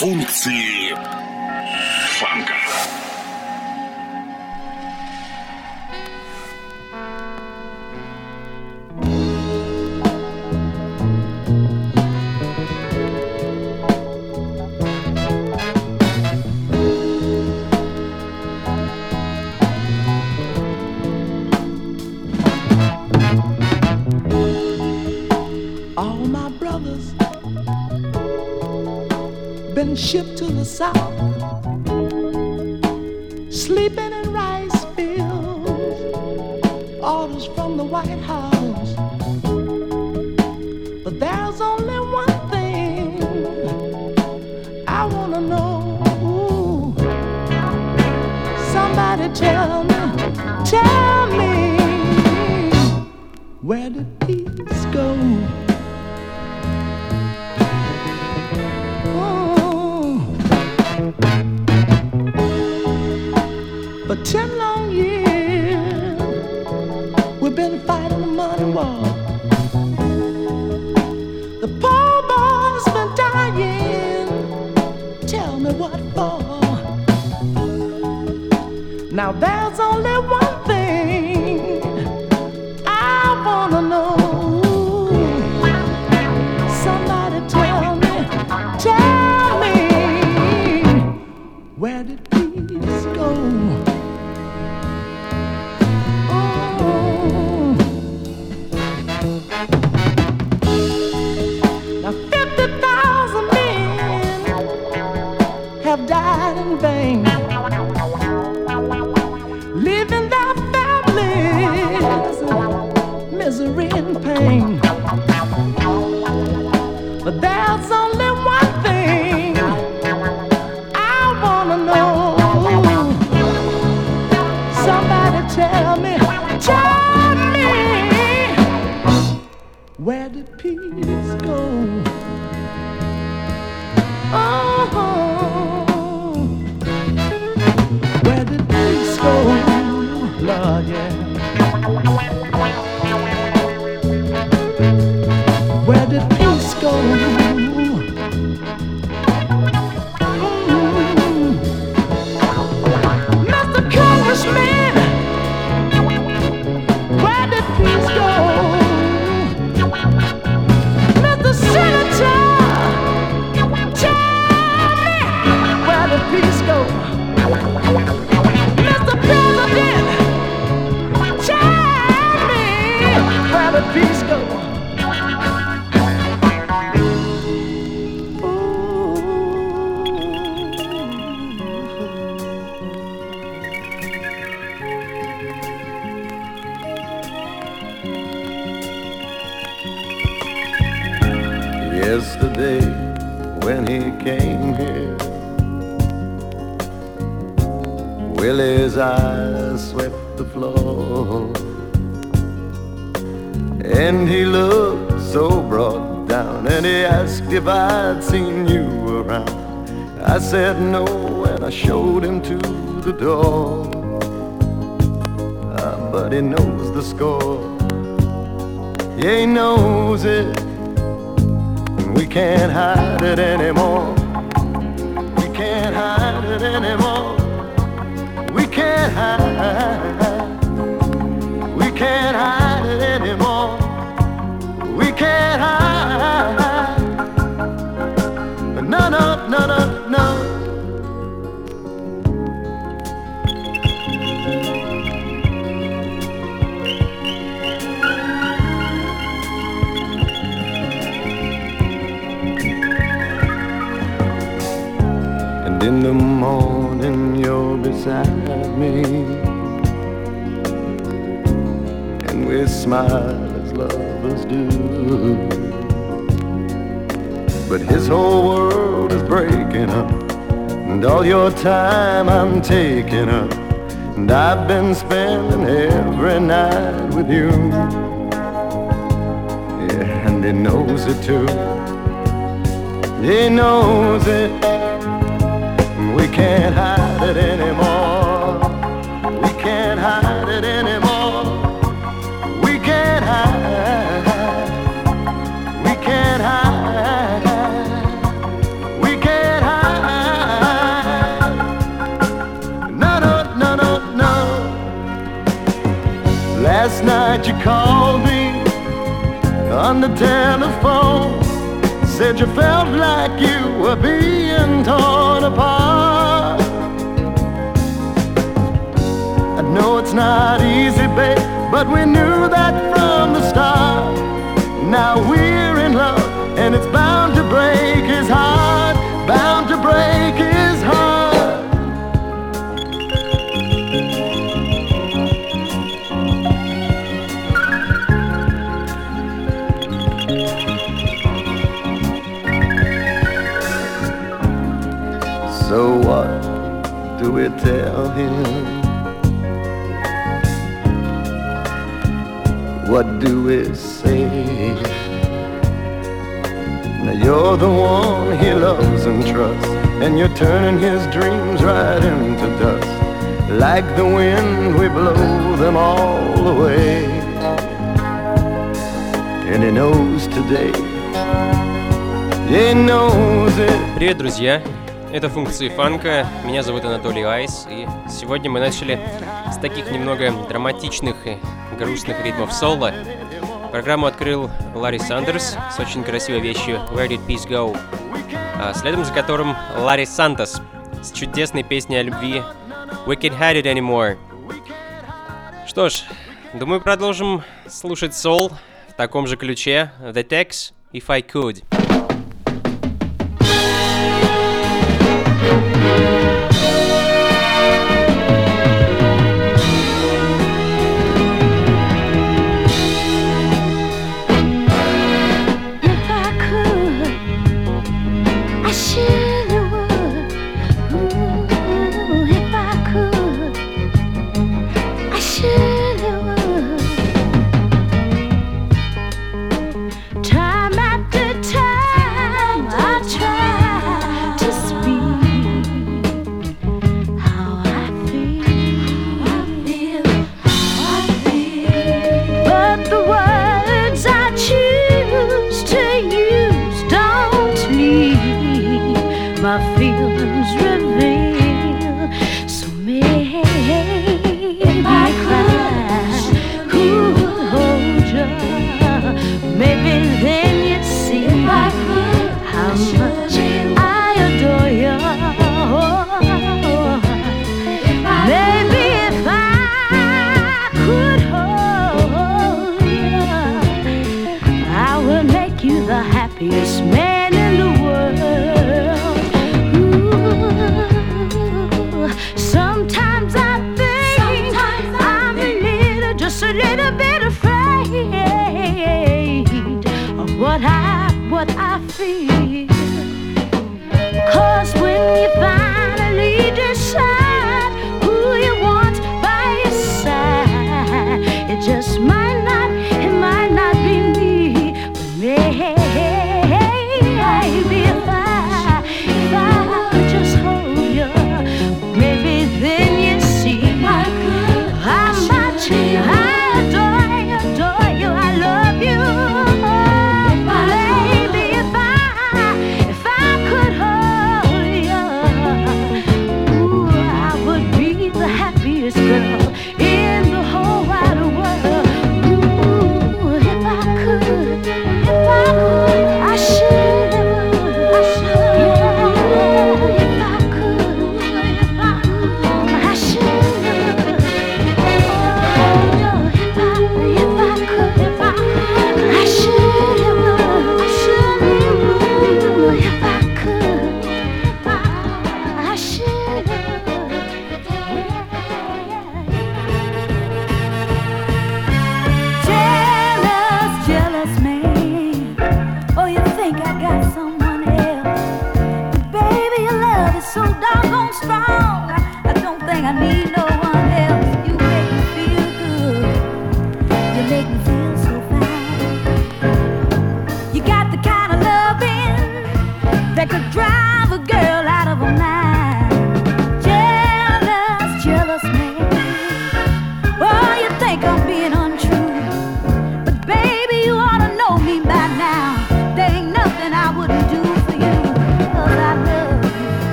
функции фанка. shipped to the south, sleeping. can't hide it anymore. We can't hide it anymore. We can't hide. beside me. And we smile as lovers do. But his whole world is breaking up. And all your time I'm taking up. And I've been spending every night with you. Yeah and he knows it too. He knows it can't hide it anymore. We can't hide it anymore. We can't hide. We can't hide. We can't hide. No, no, no, no, no. Last night you called me on the telephone. Said you felt like you were being torn apart. It's not easy, babe, but we knew that from the start. Now we're in love, and it's bound to break. Like the wind, we blow them all away. And he knows today. He knows it. Привет, друзья! Это функции фанка. Меня зовут Анатолий Айс, и сегодня мы начали с таких немного драматичных и грустных ритмов соло. Программу открыл Ларри Сандерс с очень красивой вещью Where Did Peace Go, а следом за которым Ларри Сантос с чудесной песней о любви We can't hide it anymore. Что ж, думаю, продолжим слушать Soul в таком же ключе. The Tex, If I Could.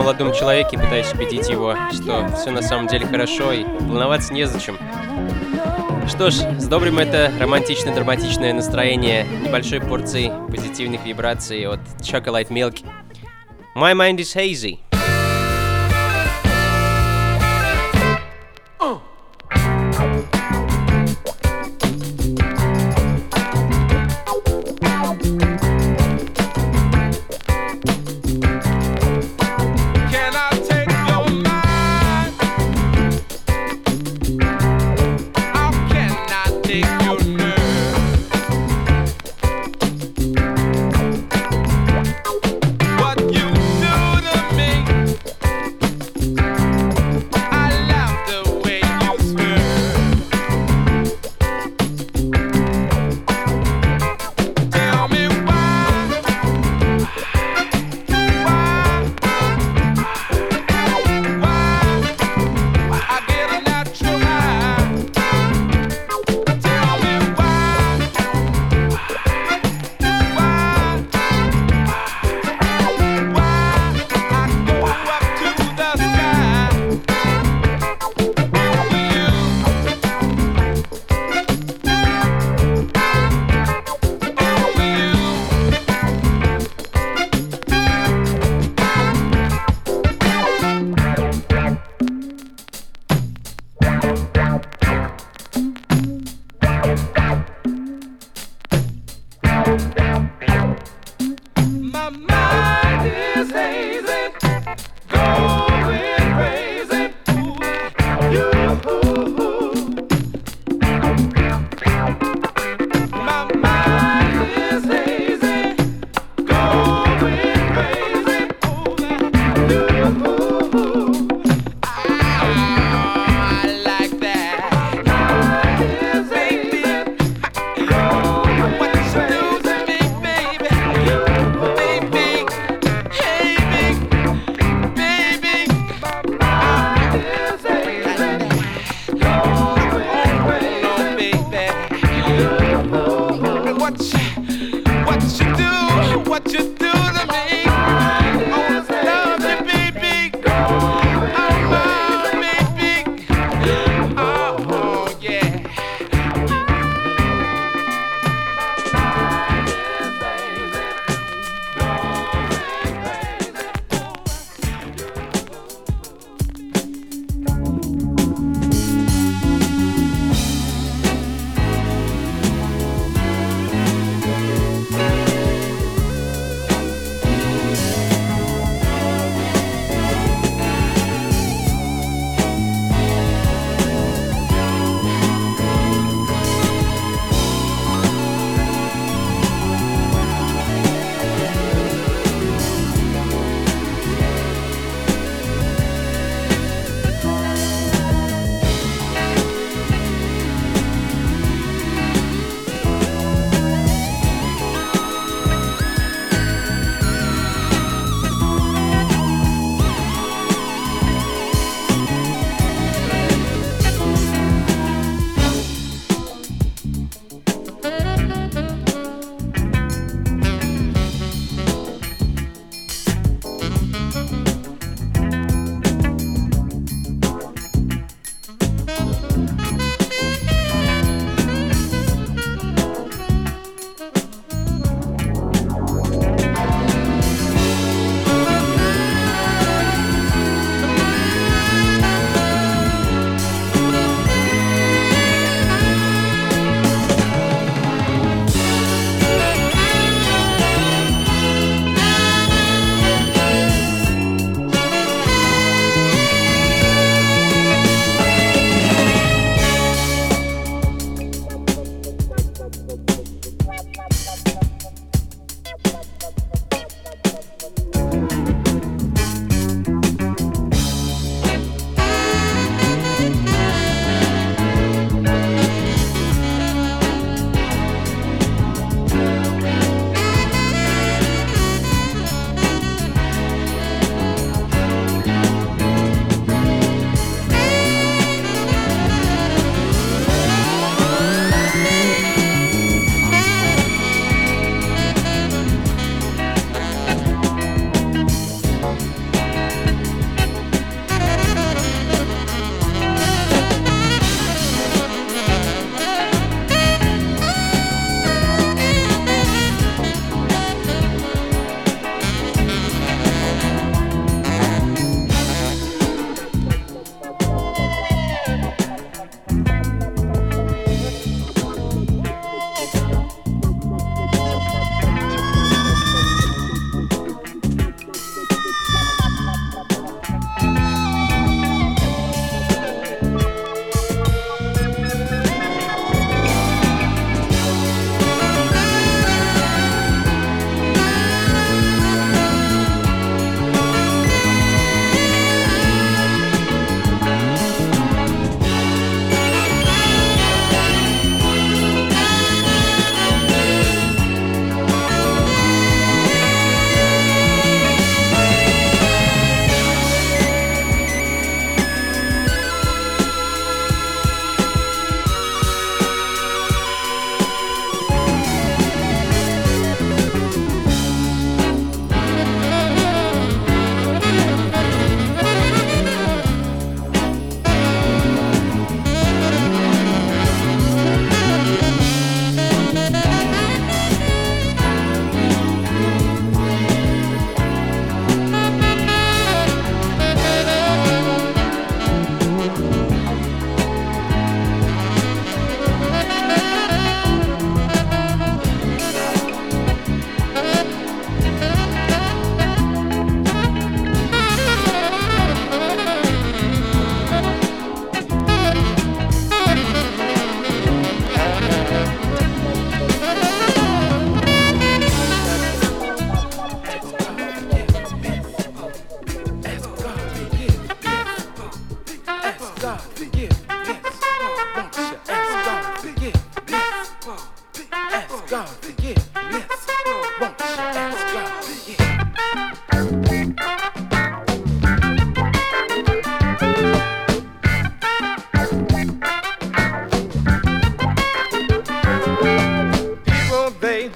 Молодом человеке, пытаясь убедить его, что все на самом деле хорошо и волноваться незачем. Что ж, с добрым это романтично-драматичное настроение небольшой порции позитивных вибраций от Chocolate Milk. My mind is hazy.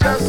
just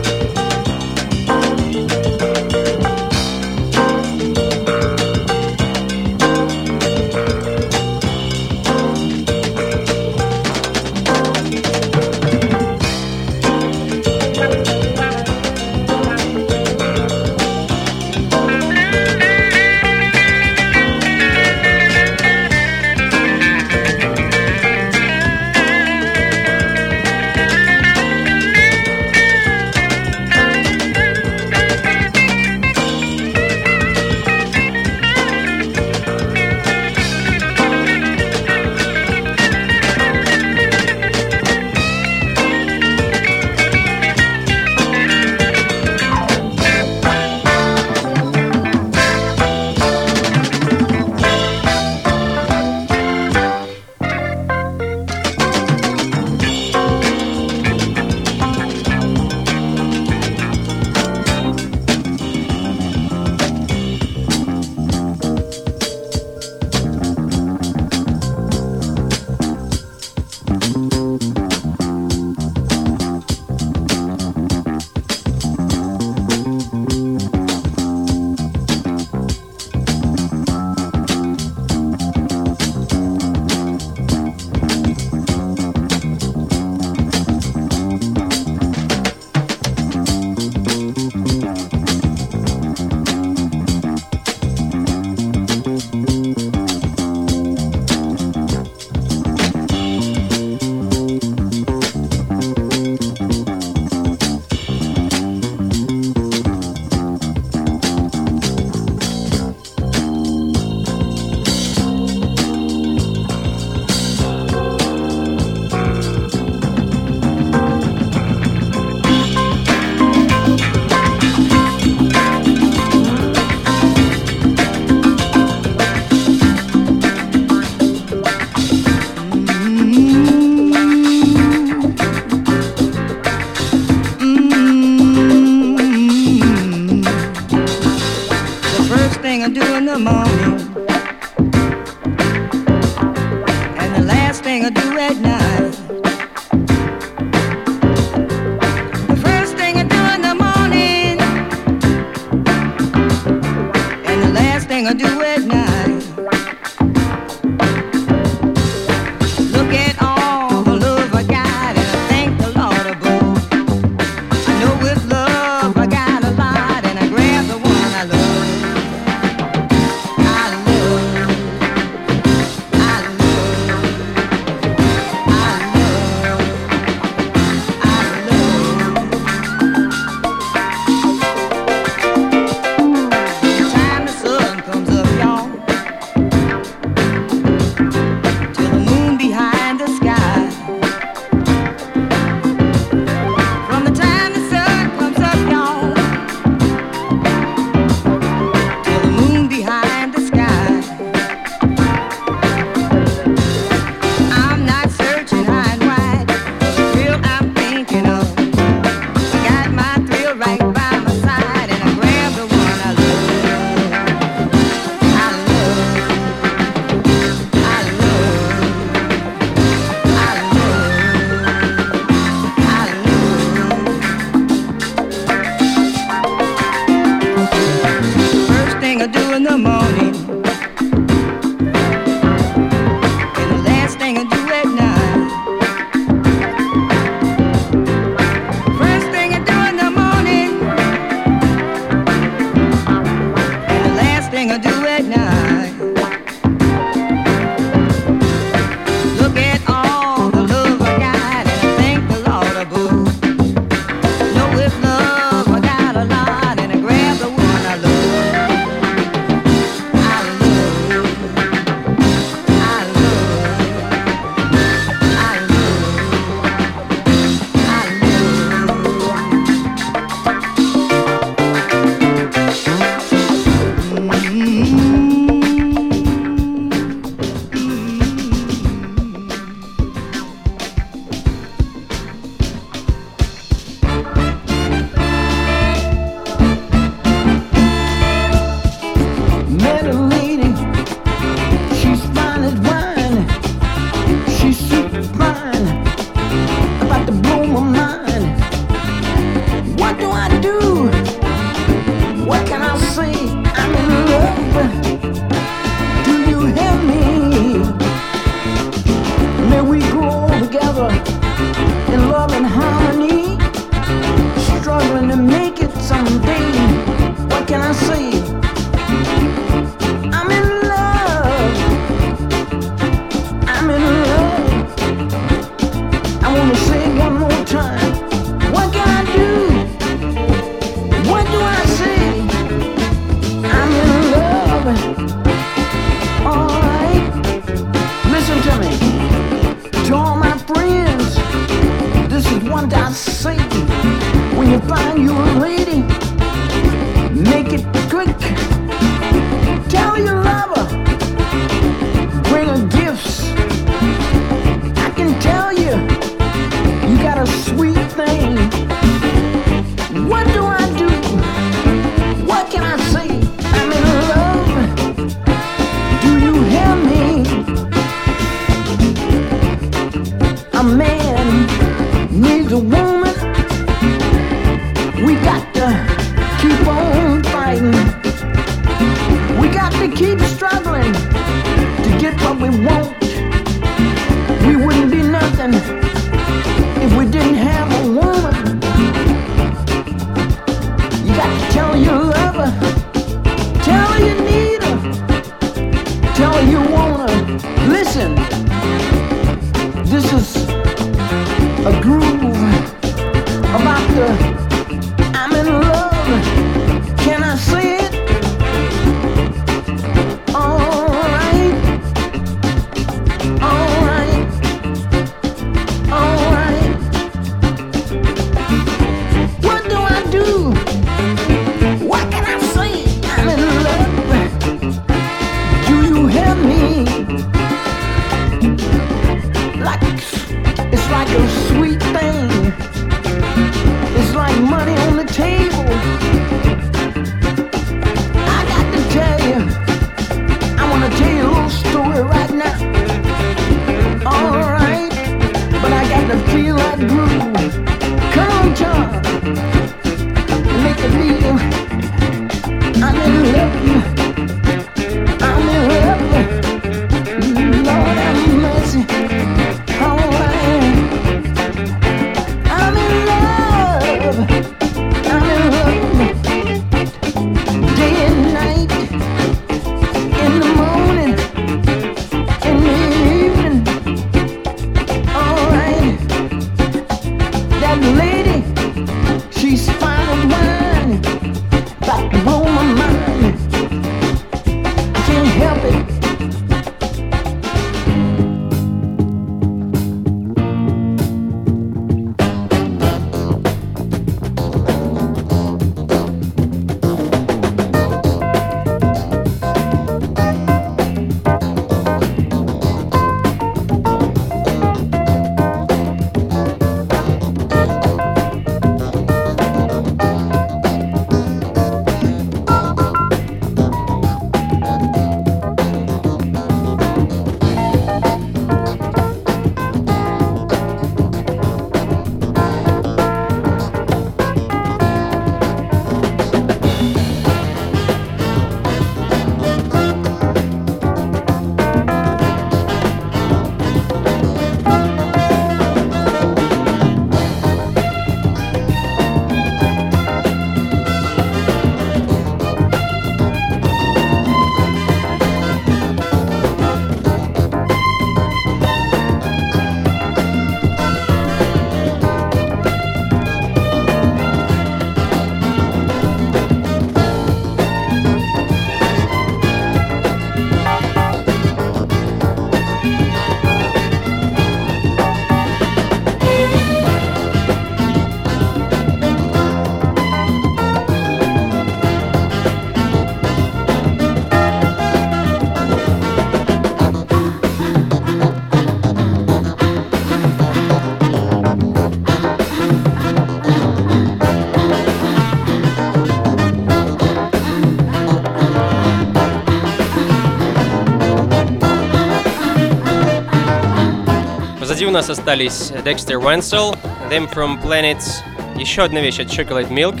нас остались Dexter Wenzel, Them From Planets, еще одна вещь от Chocolate Milk,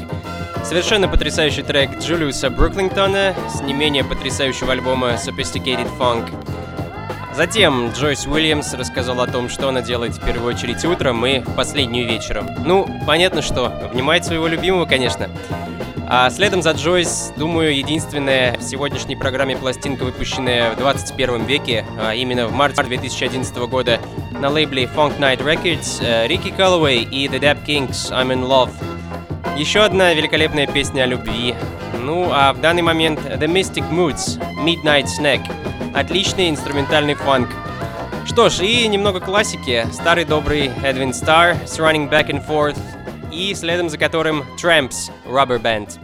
совершенно потрясающий трек Джулиуса Бруклингтона с не менее потрясающего альбома Sophisticated Funk. Затем Джойс Уильямс рассказал о том, что она делает в первую очередь утром и последнюю вечером. Ну, понятно что, обнимает своего любимого, конечно. А следом за Джойс, думаю, единственная в сегодняшней программе пластинка, выпущенная в 21 веке, а именно в марте 2011 года на лейбле Funk Night Records, э, Рики Каллоуэй и The Dap Kings I'm in Love. Еще одна великолепная песня о любви. Ну, а в данный момент The Mystic Moods, Midnight Snack. Отличный инструментальный фанк. Что ж, и немного классики. Старый добрый Edwin Starr с Running Back and Forth, и следом за которым Tramps Rubber Band.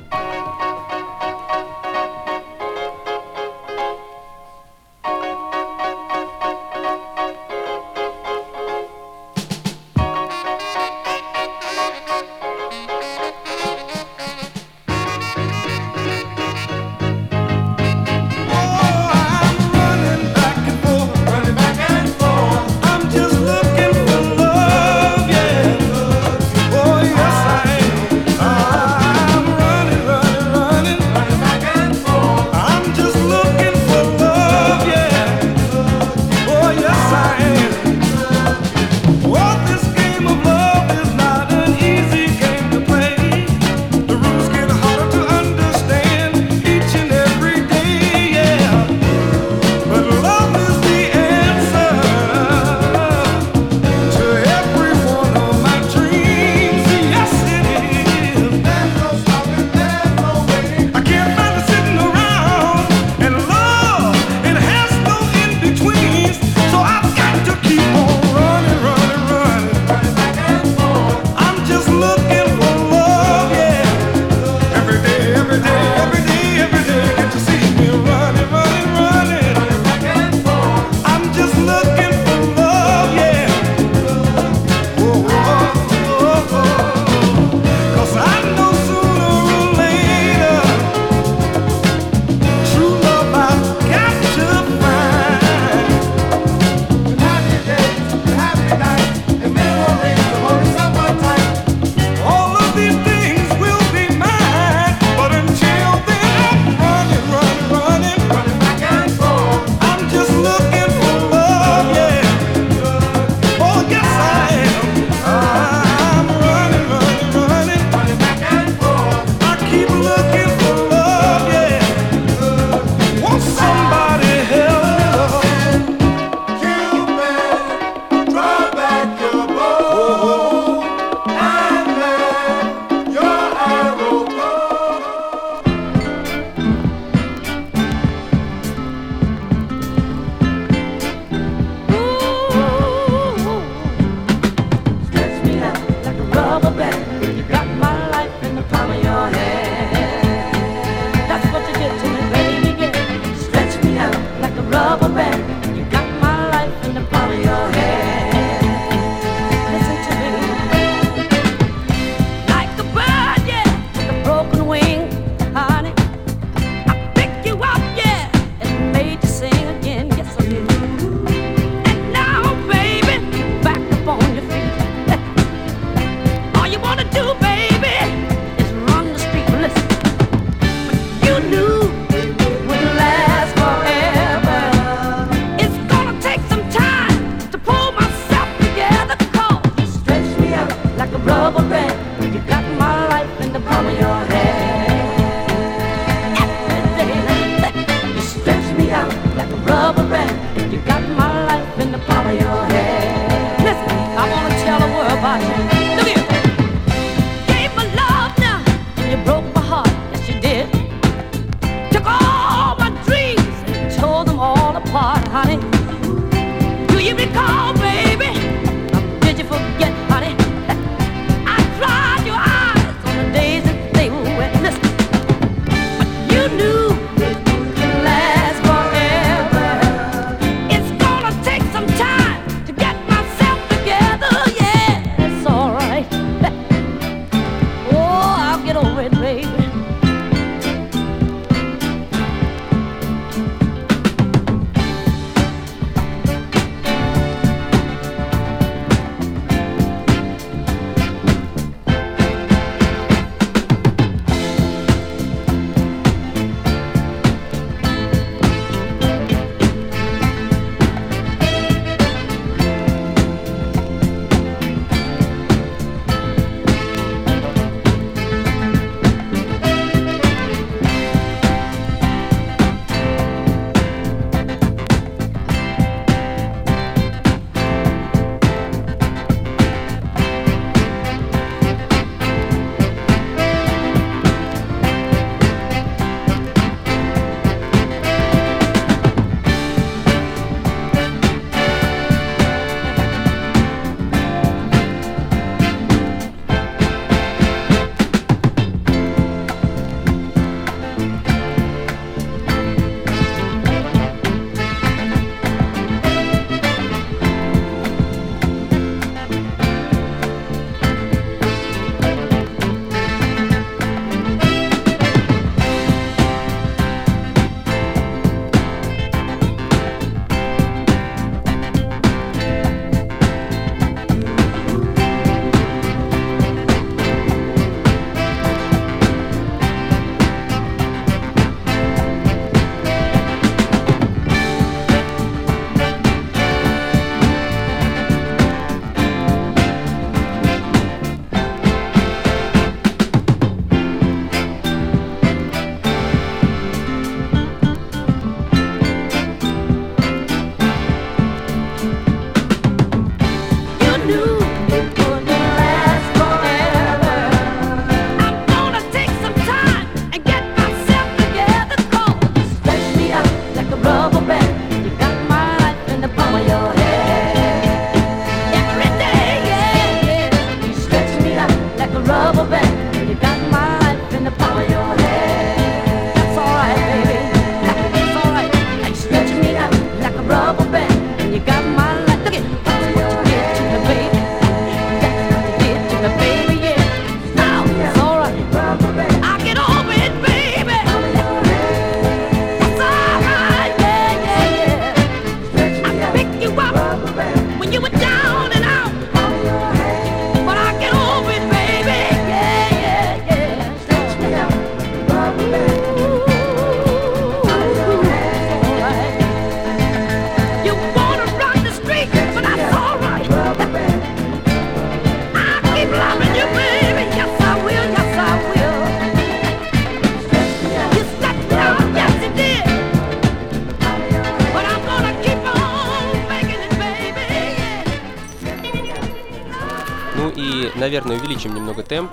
Наверное, увеличим немного темп.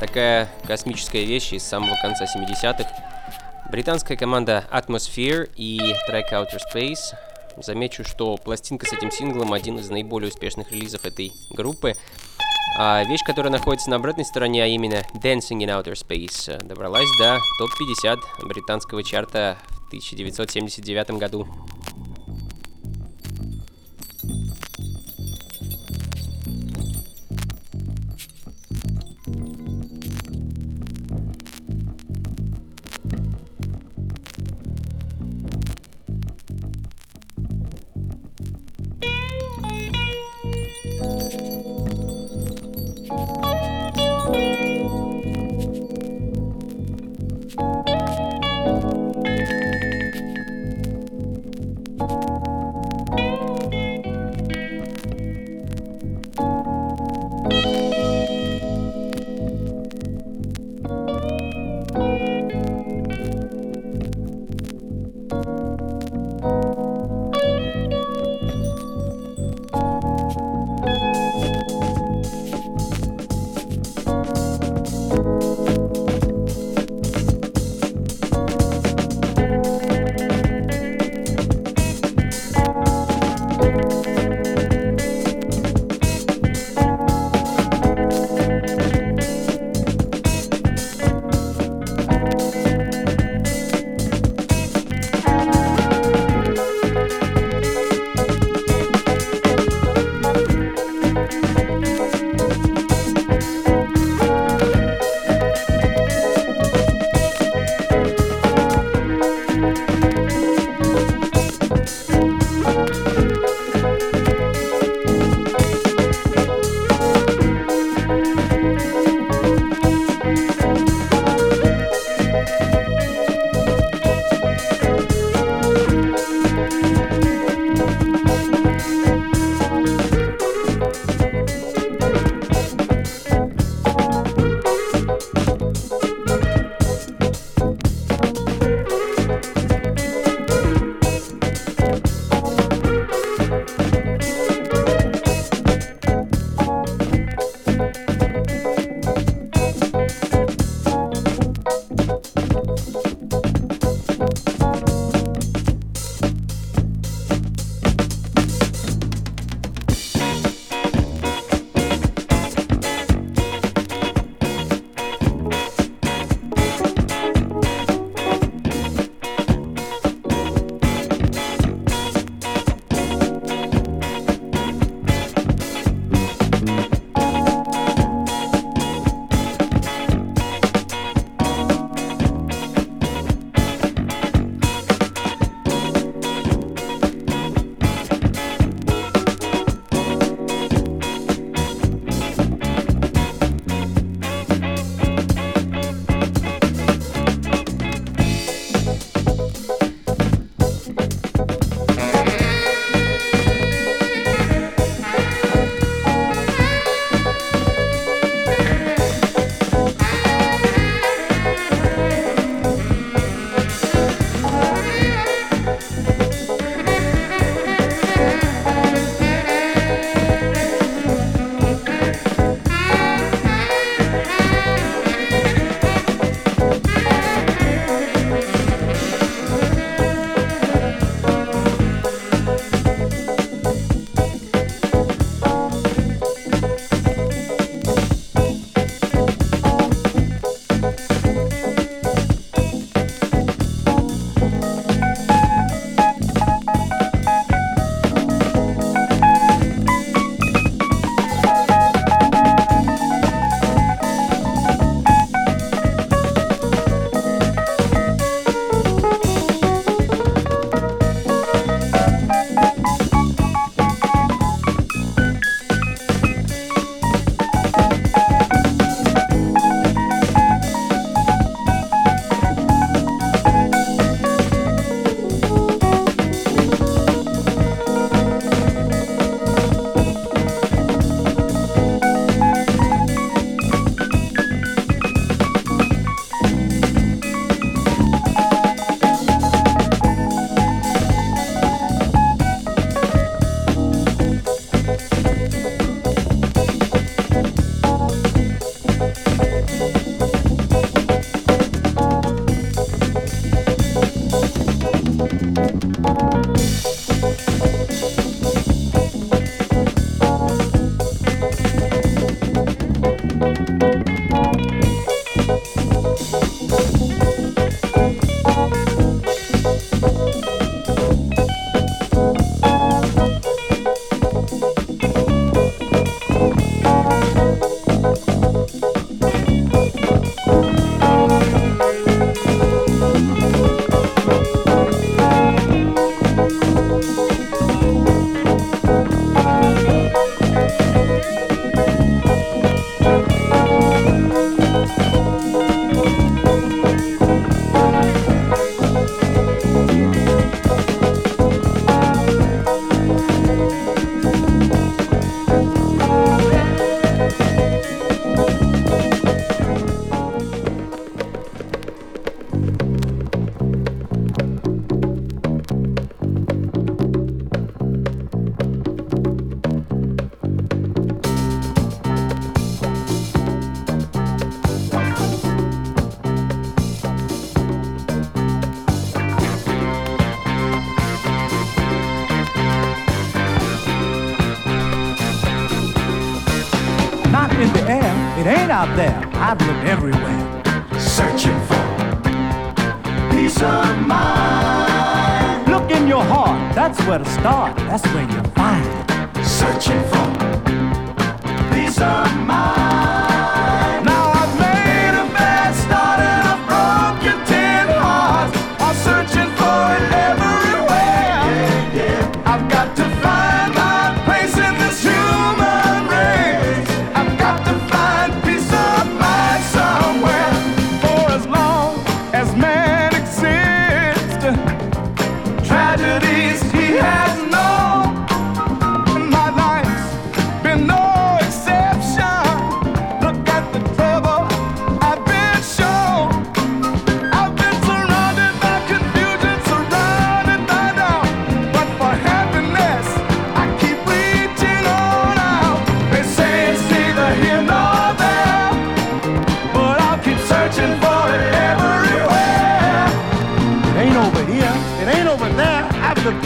Такая космическая вещь из самого конца 70-х. Британская команда Atmosphere и трек Outer Space. Замечу, что пластинка с этим синглом один из наиболее успешных релизов этой группы. А вещь, которая находится на обратной стороне, а именно Dancing in Outer Space, добралась до топ-50 британского чарта в 1979 году.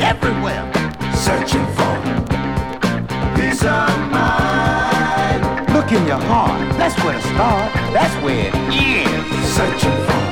everywhere. Searching for peace of mind. Look in your heart. That's where to start. That's where it is. Searching for.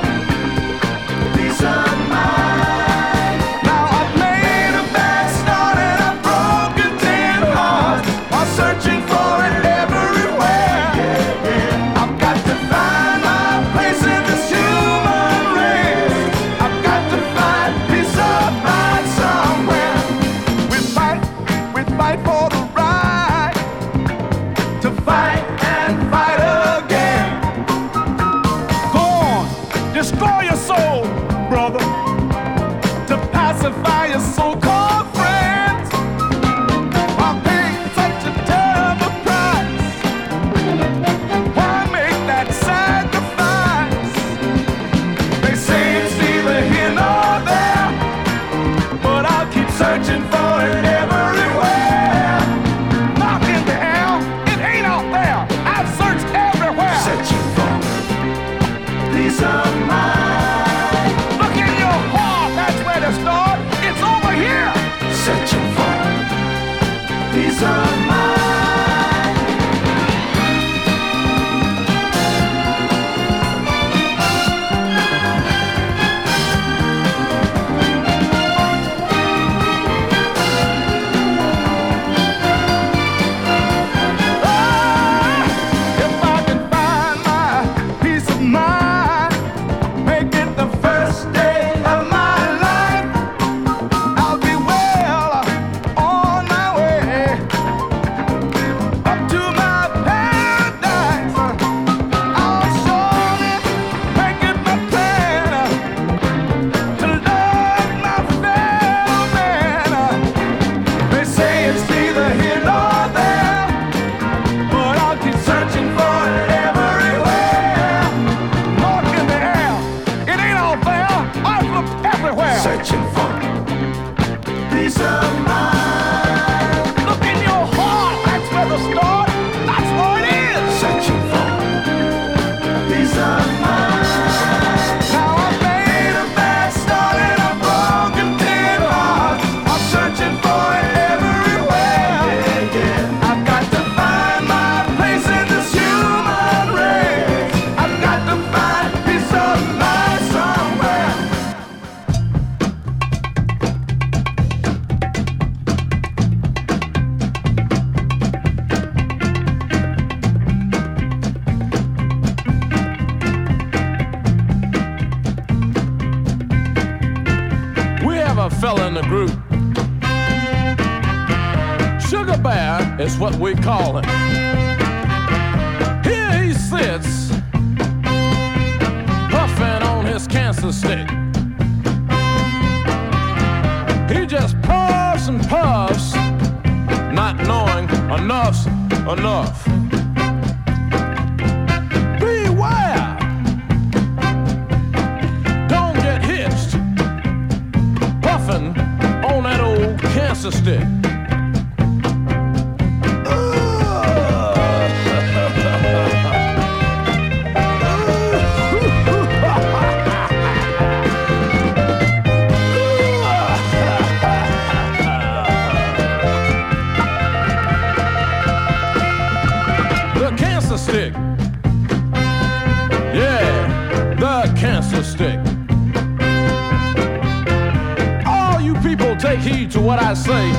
What I say.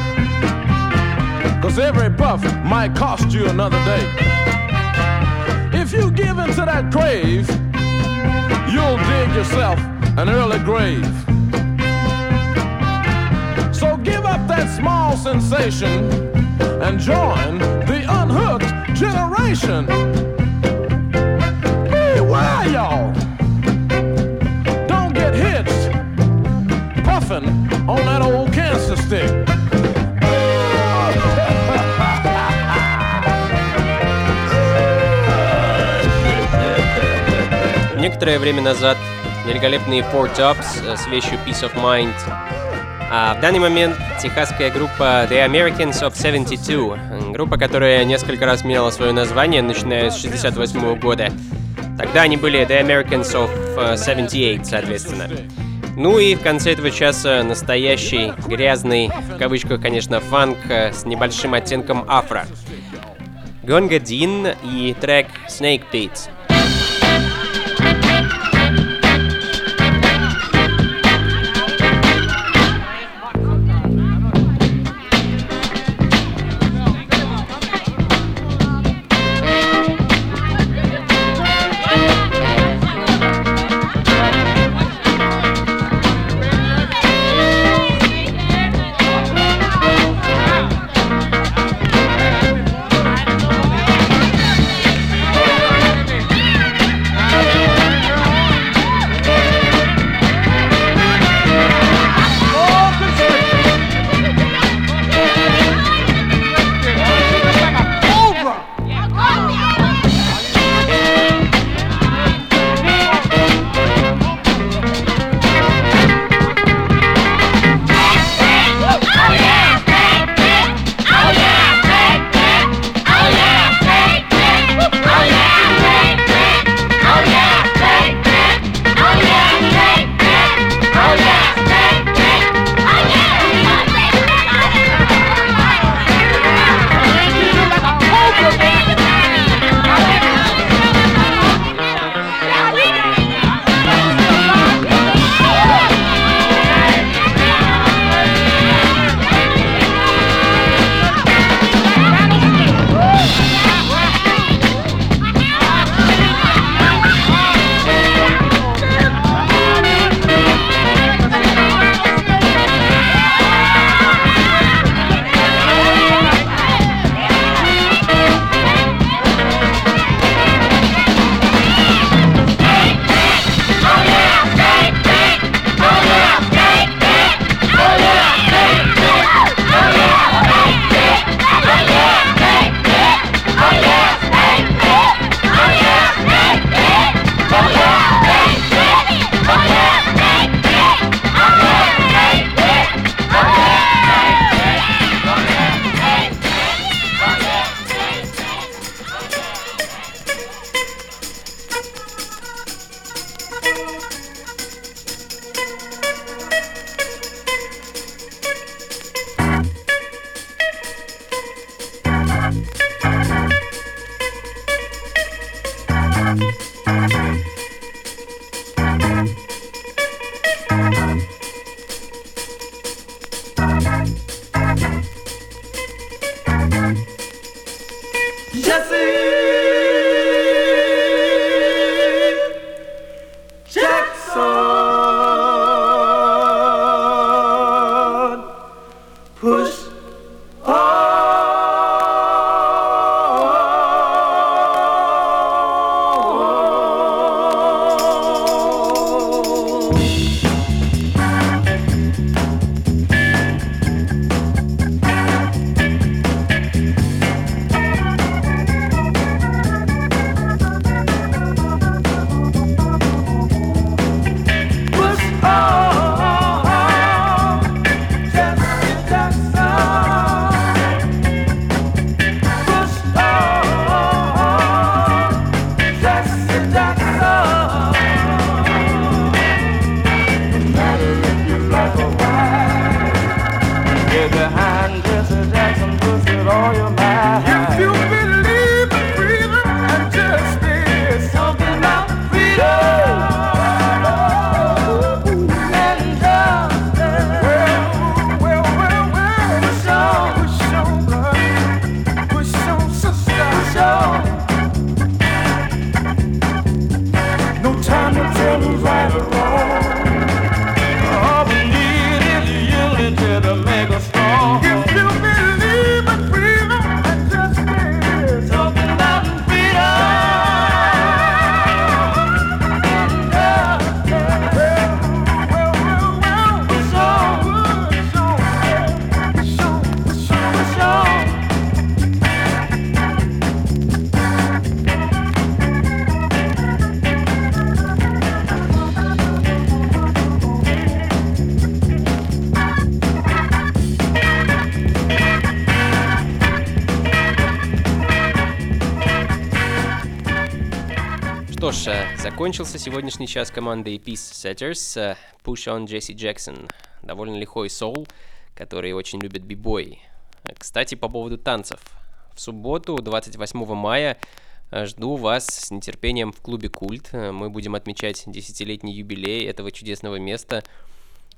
Cause every puff might cost you another day. If you give in to that crave, you'll dig yourself an early grave. So give up that small sensation and join the unhooked generation. Beware, y'all. Puffing on that old cancer stick. Некоторое время назад великолепные Four Tops э, с вещью Peace of Mind. А в данный момент техасская группа The Americans of 72, м, группа, которая несколько раз меняла свое название, начиная с 68 года. Тогда они были The Americans of э, 78, соответственно. Ну и в конце этого часа настоящий, грязный, в кавычках, конечно, фанк э, с небольшим оттенком афро. Гонга Дин и трек Snake Pit. Закончился сегодняшний час команды Peace Setters э, Push on Jesse Jackson. Довольно лихой соул, который очень любит бибой. Э, Кстати, по поводу танцев. В субботу, 28 мая, э, жду вас с нетерпением в клубе Культ. Мы будем отмечать десятилетний юбилей этого чудесного места.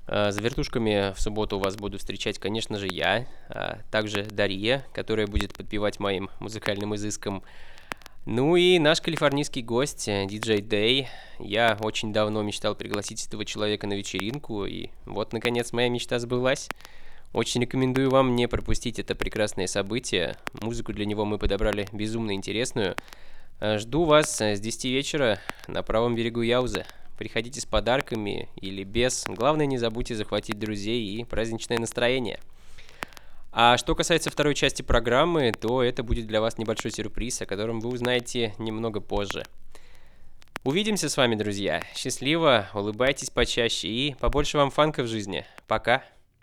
За вертушками в субботу вас буду встречать, конечно же, я, а также Дарья, которая будет подпевать моим музыкальным изыском. Ну и наш калифорнийский гость, э, диджей Дэй. Я очень давно мечтал пригласить этого человека на вечеринку, и вот, наконец, моя мечта сбылась. Очень рекомендую вам не пропустить это прекрасное событие. Музыку для него мы подобрали безумно интересную. Э, Жду вас э, с 10 вечера на правом берегу Яузы. Приходите с подарками или без. Главное, не забудьте захватить друзей и праздничное настроение. А что касается второй части программы, то это будет для вас небольшой сюрприз, о котором вы узнаете немного позже. Увидимся с вами, друзья. Счастливо, улыбайтесь почаще и побольше вам фанка в жизни. Пока.